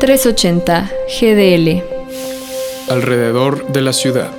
380 GDL. Alrededor de la ciudad.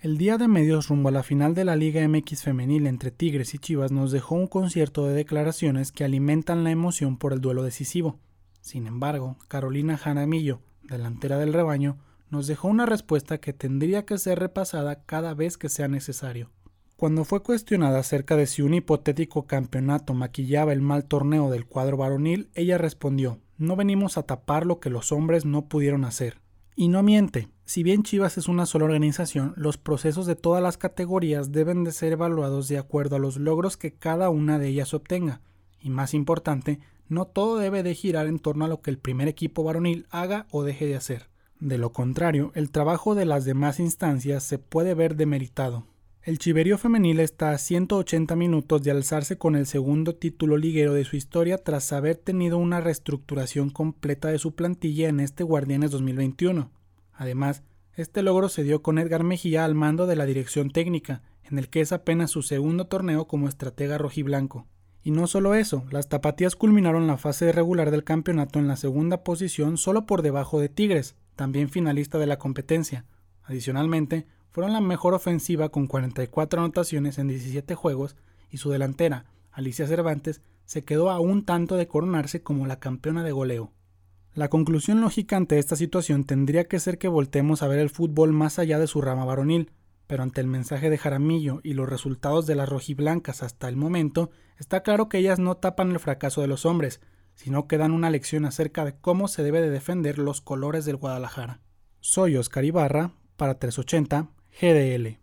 El día de medios rumbo a la final de la Liga MX femenil entre Tigres y Chivas nos dejó un concierto de declaraciones que alimentan la emoción por el duelo decisivo. Sin embargo, Carolina Jaramillo, delantera del rebaño, nos dejó una respuesta que tendría que ser repasada cada vez que sea necesario. Cuando fue cuestionada acerca de si un hipotético campeonato maquillaba el mal torneo del cuadro varonil, ella respondió, no venimos a tapar lo que los hombres no pudieron hacer. Y no miente, si bien Chivas es una sola organización, los procesos de todas las categorías deben de ser evaluados de acuerdo a los logros que cada una de ellas obtenga. Y más importante, no todo debe de girar en torno a lo que el primer equipo varonil haga o deje de hacer. De lo contrario, el trabajo de las demás instancias se puede ver demeritado. El Chiverío femenil está a 180 minutos de alzarse con el segundo título liguero de su historia tras haber tenido una reestructuración completa de su plantilla en este Guardianes 2021. Además, este logro se dio con Edgar Mejía al mando de la dirección técnica, en el que es apenas su segundo torneo como estratega rojiblanco. Y no solo eso, las tapatías culminaron la fase regular del campeonato en la segunda posición solo por debajo de Tigres, también finalista de la competencia. Adicionalmente, fueron la mejor ofensiva con 44 anotaciones en 17 juegos y su delantera, Alicia Cervantes, se quedó a un tanto de coronarse como la campeona de goleo. La conclusión lógica ante esta situación tendría que ser que voltemos a ver el fútbol más allá de su rama varonil, pero ante el mensaje de Jaramillo y los resultados de las rojiblancas hasta el momento, está claro que ellas no tapan el fracaso de los hombres, sino que dan una lección acerca de cómo se debe de defender los colores del Guadalajara. Soy Oscar Ibarra, para 380 GDL.